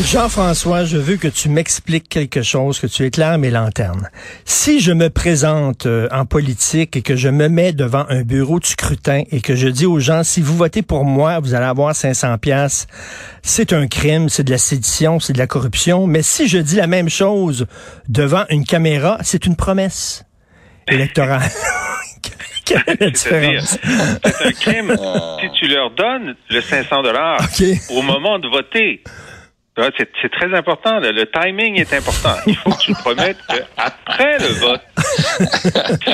Jean-François, je veux que tu m'expliques quelque chose, que tu éclaires mes lanternes. Si je me présente euh, en politique et que je me mets devant un bureau de scrutin et que je dis aux gens, si vous votez pour moi, vous allez avoir 500 pièces, c'est un crime, c'est de la sédition, c'est de la corruption. Mais si je dis la même chose devant une caméra, c'est une promesse électorale. C'est un crime si tu leur donnes le 500 dollars au moment de voter. C'est très important. Le, timing est important. Il faut que tu promettes qu'après le vote,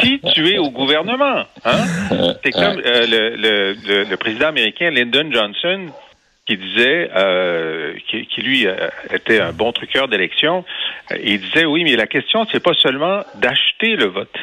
si tu es au gouvernement, hein, c'est comme euh, le, le, le, président américain Lyndon Johnson qui disait, euh, qui, qui, lui euh, était un bon truqueur d'élection, il disait oui, mais la question c'est pas seulement d'acheter le vote,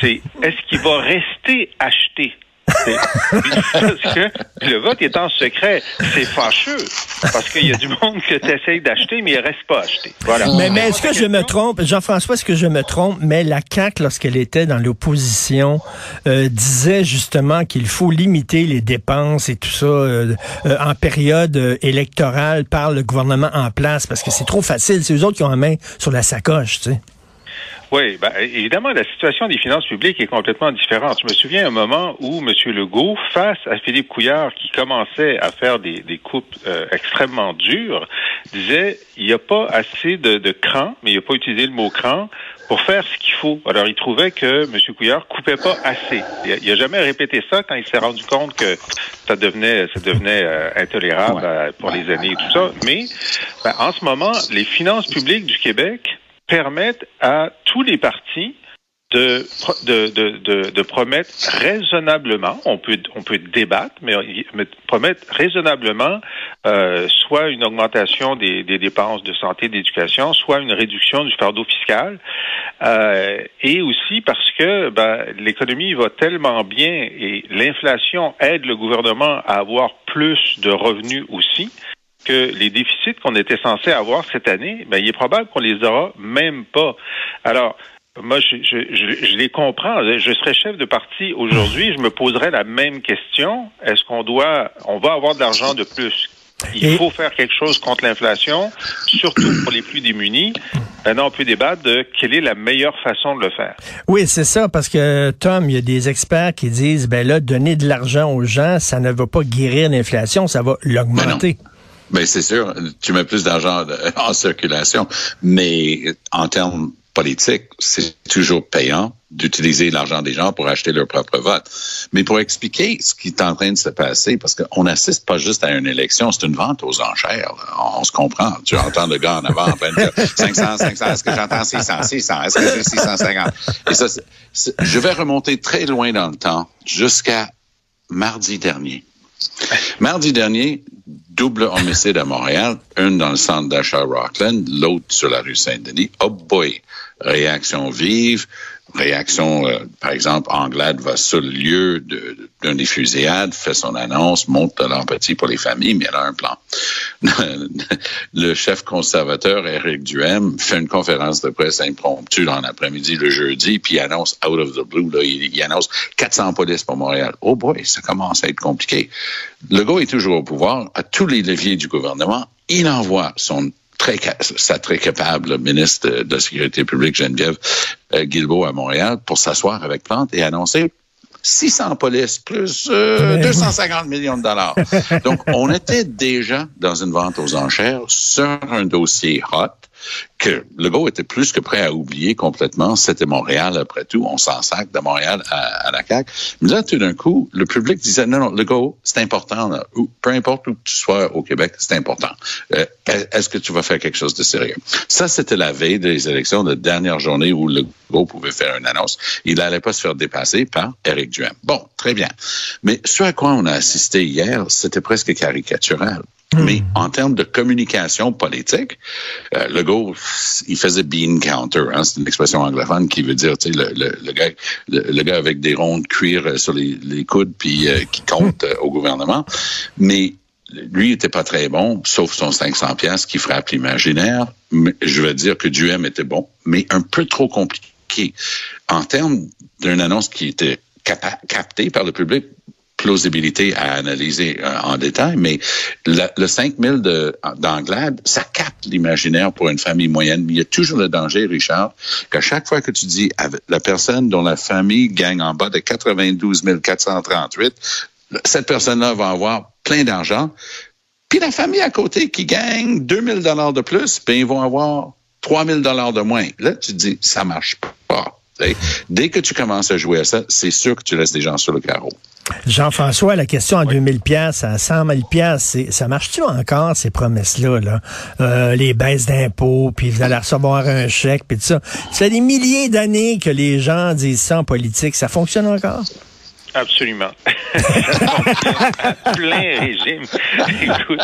c'est est-ce qu'il va rester acheté? Parce que le vote est en secret. C'est fâcheux. Parce qu'il y a du monde que tu essayes d'acheter, mais il reste pas acheté. Voilà. Mais, mais est-ce que je me trompe, Jean-François, est-ce que je me trompe, mais la CAQ, lorsqu'elle était dans l'opposition, euh, disait justement qu'il faut limiter les dépenses et tout ça euh, euh, en période électorale par le gouvernement en place, parce que c'est trop facile. C'est eux autres qui ont la main sur la sacoche, tu sais. Oui, ben, évidemment, la situation des finances publiques est complètement différente. Je me souviens un moment où M. Legault, face à Philippe Couillard, qui commençait à faire des, des coupes euh, extrêmement dures, disait il n'y a pas assez de, de cran, mais il n'a pas utilisé le mot cran, pour faire ce qu'il faut. Alors, il trouvait que M. Couillard coupait pas assez. Il n'a jamais répété ça quand il s'est rendu compte que ça devenait, ça devenait euh, intolérable euh, pour les années et tout ça. Mais ben, en ce moment, les finances publiques du Québec permettent à tous les partis de, de, de, de, promettre raisonnablement, on peut, on peut débattre, mais, promettre raisonnablement euh, soit une augmentation des, des dépenses de santé et d'éducation, soit une réduction du fardeau fiscal, euh, et aussi parce que ben, l'économie va tellement bien et l'inflation aide le gouvernement à avoir plus de revenus aussi, que les déficits qu'on était censé avoir cette année, ben, il est probable qu'on les aura même pas. Alors, moi, je, je, je, les comprends. Je serais chef de parti aujourd'hui, je me poserais la même question. Est-ce qu'on doit, on va avoir de l'argent de plus? Il faut faire quelque chose contre l'inflation, surtout pour les plus démunis. Maintenant, on peut débattre de quelle est la meilleure façon de le faire. Oui, c'est ça, parce que, Tom, il y a des experts qui disent, ben là, donner de l'argent aux gens, ça ne va pas guérir l'inflation, ça va l'augmenter. Ben c'est sûr, tu mets plus d'argent en circulation, mais en termes politiques, c'est toujours payant d'utiliser l'argent des gens pour acheter leur propre vote. Mais pour expliquer ce qui est en train de se passer, parce qu'on n'assiste pas juste à une élection, c'est une vente aux enchères. On, se comprend. Tu entends le gars en avant en train de dire 500, 500, est-ce que j'entends 600, 600, est-ce que j'ai 650? Et ça, je vais remonter très loin dans le temps, jusqu'à mardi dernier. Mardi dernier, double homicide à Montréal, une dans le centre d'achat Rockland, l'autre sur la rue Saint-Denis. Oh boy, réaction vive, réaction, euh, par exemple, Anglade va sur le lieu d'une des fusillades, fait son annonce, montre de l'empathie pour les familles, mais elle a un plan. le chef conservateur, Éric Duhem, fait une conférence de presse impromptue dans l'après-midi, le jeudi, puis annonce out of the blue, là, il, annonce 400 polices pour Montréal. Oh boy, ça commence à être compliqué. Le gars est toujours au pouvoir, à tous les leviers du gouvernement, il envoie son très, capable ministre de la Sécurité publique, Geneviève euh, Guilbeault, à Montréal, pour s'asseoir avec Plante et annoncer 600 polices plus 250 euh, millions de dollars. Donc, on était déjà dans une vente aux enchères sur un dossier hot que Legault était plus que prêt à oublier complètement. C'était Montréal, après tout. On s'en sac de Montréal à, la CAQ. Mais là, tout d'un coup, le public disait, non, non, Legault, c'est important. Peu importe où tu sois au Québec, c'est important. Euh, est-ce que tu vas faire quelque chose de sérieux? Ça, c'était la veille des élections, de dernière journée où Legault pouvait faire une annonce. Il n'allait pas se faire dépasser par Éric Duhem. Bon, très bien. Mais ce à quoi on a assisté hier, c'était presque caricatural. Hmm. Mais en termes de communication politique, euh, Legault, il faisait bean counter. Hein, c'est une expression anglophone qui veut dire, le, gars, avec des ronds de cuir euh, sur les, coudes puis euh, qui compte euh, au gouvernement. Mais lui, était pas très bon, sauf son 500 pièces qui frappe l'imaginaire. Je veux dire que Duhem était bon, mais un peu trop compliqué. En termes d'une annonce qui était captée par le public, plausibilité à analyser euh, en détail, mais le, le 5000 d'Anglade, ça capte l'imaginaire pour une famille moyenne. Mais il y a toujours le danger, Richard, qu'à chaque fois que tu dis la personne dont la famille gagne en bas de 92 438, cette personne-là va avoir plein d'argent. Puis la famille à côté qui gagne 2000 dollars de plus, ben ils vont avoir 3000 dollars de moins. Là, tu te dis, ça marche pas. Dès que tu commences à jouer à ça, c'est sûr que tu laisses des gens sur le carreau. Jean-François, la question à 2000 pièces, à 100 000 pièces, ça marche-tu encore ces promesses-là, là? Euh, les baisses d'impôts, puis vous allez recevoir un chèque, puis tout ça. C'est des milliers d'années que les gens disent ça en politique. Ça fonctionne encore? Absolument. plein régime. Écoute,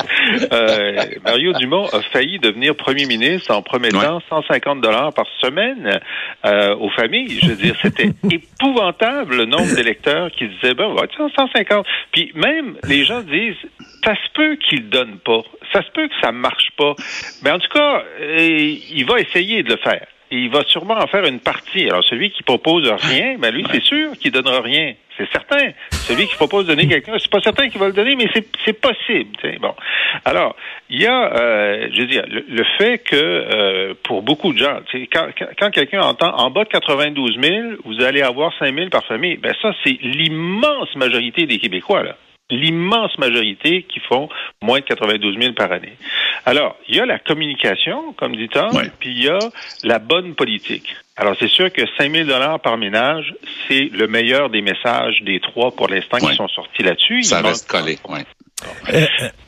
euh, Mario Dumont a failli devenir premier ministre en promettant 150 dollars par semaine euh, aux familles. Je veux dire, c'était épouvantable le nombre d'électeurs qui disaient, ben, va 150. Puis même, les gens disent, ça se peut qu'il donne pas. Ça se peut que ça marche pas. Mais en tout cas, euh, il va essayer de le faire il va sûrement en faire une partie. Alors, celui qui propose rien, ben lui, c'est sûr qu'il donnera rien. C'est certain. Celui qui propose de donner quelqu'un, c'est pas certain qu'il va le donner, mais c'est possible. Bon. Alors, il y a, euh, je veux dire, le, fait que euh, pour beaucoup de gens, quand, quand quelqu'un entend en bas de 92 000, vous allez avoir 5 000 par famille, ben ça, c'est l'immense majorité des Québécois, là l'immense majorité qui font moins de 92 000 par année. Alors, il y a la communication, comme dit Tom, puis il y a la bonne politique. Alors, c'est sûr que 5 000 dollars par ménage, c'est le meilleur des messages des trois pour l'instant qui sont sortis là-dessus. Ça reste collé, oui.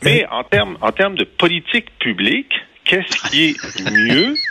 Mais en termes en termes de politique publique, qu'est-ce qui est mieux?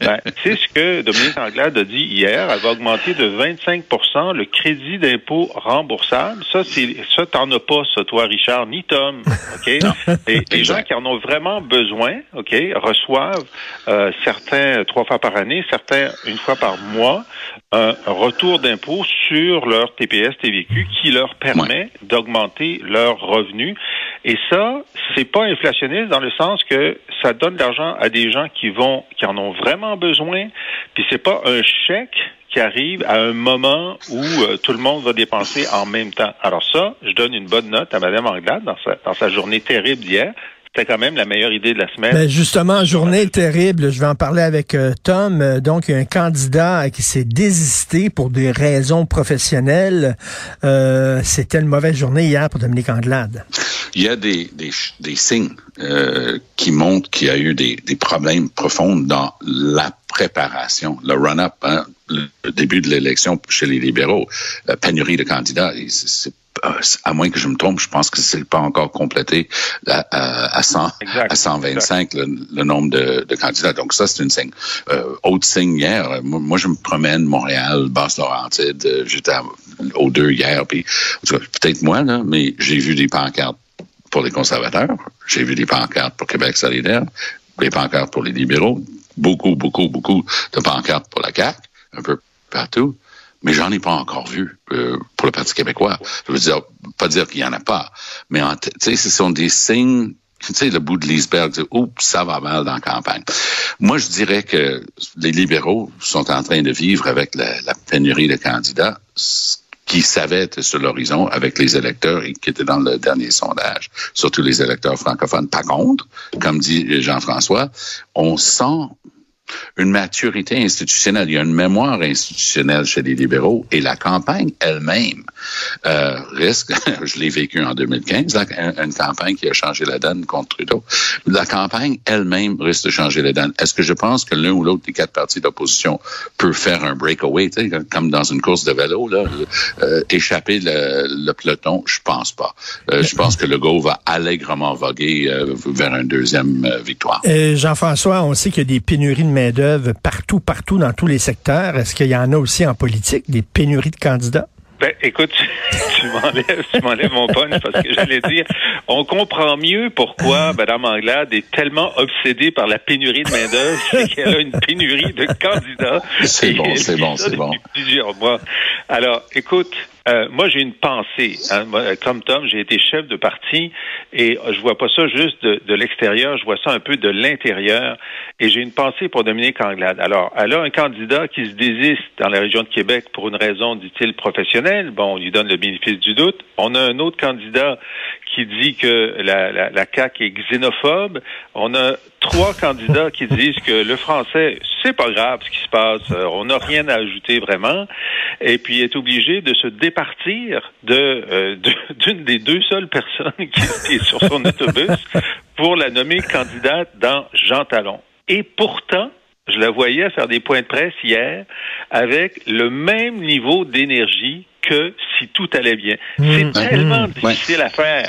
Ben, c'est ce que Dominique Anglade a dit hier. Elle va augmenter de 25% le crédit d'impôt remboursable. Ça, c'est, ça, t'en as pas, ça, toi, Richard, ni Tom. OK? Et les gens qui en ont vraiment besoin, OK, reçoivent, euh, certains trois fois par année, certains une fois par mois, un retour d'impôt sur leur TPS TVQ qui leur permet d'augmenter leurs revenus. Et ça, c'est pas inflationniste dans le sens que ça donne de l'argent à des gens qui vont, qui en ont vraiment besoin. Puis c'est pas un chèque qui arrive à un moment où euh, tout le monde va dépenser en même temps. Alors ça, je donne une bonne note à Mme Anglade dans sa, journée terrible d'hier. C'était quand même la meilleure idée de la semaine. Ben justement, journée terrible. Je vais en parler avec euh, Tom. Euh, donc, il y a un candidat qui s'est désisté pour des raisons professionnelles. Euh, C'était une mauvaise journée hier pour Dominique Anglade. Il y a des, des, des signes euh, qui montrent qu'il y a eu des, des, problèmes profonds dans la préparation, le run-up, hein, le début de l'élection chez les libéraux, la pénurie de candidats. C'est à moins que je me trompe, je pense que c'est pas encore complété à, à, 100, à 125 le, nombre de, de, candidats. Donc ça, c'est une signe. Euh, autre signe hier, moi, je me promène Montréal, Basse-Laurentide, euh, j'étais aux deux hier, puis peut-être moi, là, mais j'ai vu des pancartes pour les conservateurs, j'ai vu des pancartes pour Québec solidaire, des pancartes pour les libéraux, beaucoup, beaucoup, beaucoup de pancartes pour la CAQ, un peu partout mais j'en ai pas encore vu euh, pour le Parti québécois. Je veux dire, pas dire qu'il y en a pas, mais tu sais, ce sont des signes tu sais, le bout de l'iceberg, oups, ça va mal dans la campagne. Moi, je dirais que les libéraux sont en train de vivre avec la, la pénurie de candidats qui savaient être sur l'horizon avec les électeurs et qui étaient dans le dernier sondage, surtout les électeurs francophones. Par contre, comme dit Jean-François, on sent une maturité institutionnelle, il y a une mémoire institutionnelle chez les libéraux et la campagne elle-même euh, risque, je l'ai vécu en 2015, une campagne qui a changé la donne contre Trudeau. La campagne elle-même risque de changer la donne. Est-ce que je pense que l'un ou l'autre des quatre partis d'opposition peut faire un breakaway, comme dans une course de vélo, là, euh, échapper le, peloton? Je pense pas. Euh, je pense que le go va allègrement voguer euh, vers une deuxième victoire. Jean-François, on sait qu'il y a des pénuries de main-d'œuvre partout, partout dans tous les secteurs. Est-ce qu'il y en a aussi en politique, des pénuries de candidats? Ben, écoute, tu m'enlèves, tu m'enlèves mon punch parce que j'allais dire, on comprend mieux pourquoi Mme Anglade est tellement obsédée par la pénurie de main-d'œuvre, c'est qu'elle a une pénurie de candidats. C'est bon, c'est bon, c'est bon. Plusieurs mois. Alors, écoute, euh, moi, j'ai une pensée. Hein. Comme Tom, j'ai été chef de parti et je vois pas ça juste de, de l'extérieur, je vois ça un peu de l'intérieur. Et j'ai une pensée pour Dominique Anglade. Alors, elle a un candidat qui se désiste dans la région de Québec pour une raison, dit-il, professionnelle. Bon, on lui donne le bénéfice du doute. On a un autre candidat qui dit que la, la, la CAQ est xénophobe. On a trois candidats qui disent que le français, c'est pas grave ce qui se passe, euh, on n'a rien à ajouter vraiment, et puis est obligé de se départir de euh, d'une des deux seules personnes qui est sur son autobus pour la nommer candidate dans Jean Talon. Et pourtant, je la voyais faire des points de presse hier avec le même niveau d'énergie que si tout allait bien. C'est mmh. tellement mmh. difficile à faire.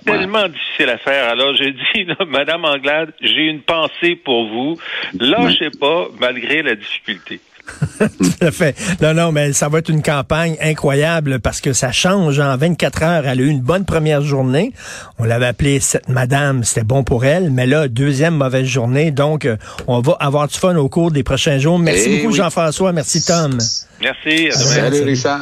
C'est tellement difficile à faire. Alors, j'ai dit, Madame Anglade, j'ai une pensée pour vous. Lâchez pas, malgré la difficulté. Tout à fait. Non, non, mais ça va être une campagne incroyable parce que ça change. En 24 heures, elle a eu une bonne première journée. On l'avait appelée cette madame, c'était bon pour elle. Mais là, deuxième mauvaise journée. Donc, euh, on va avoir du fun au cours des prochains jours. Merci eh beaucoup, Jean-François. Merci, Tom. Merci. Salut, Richard.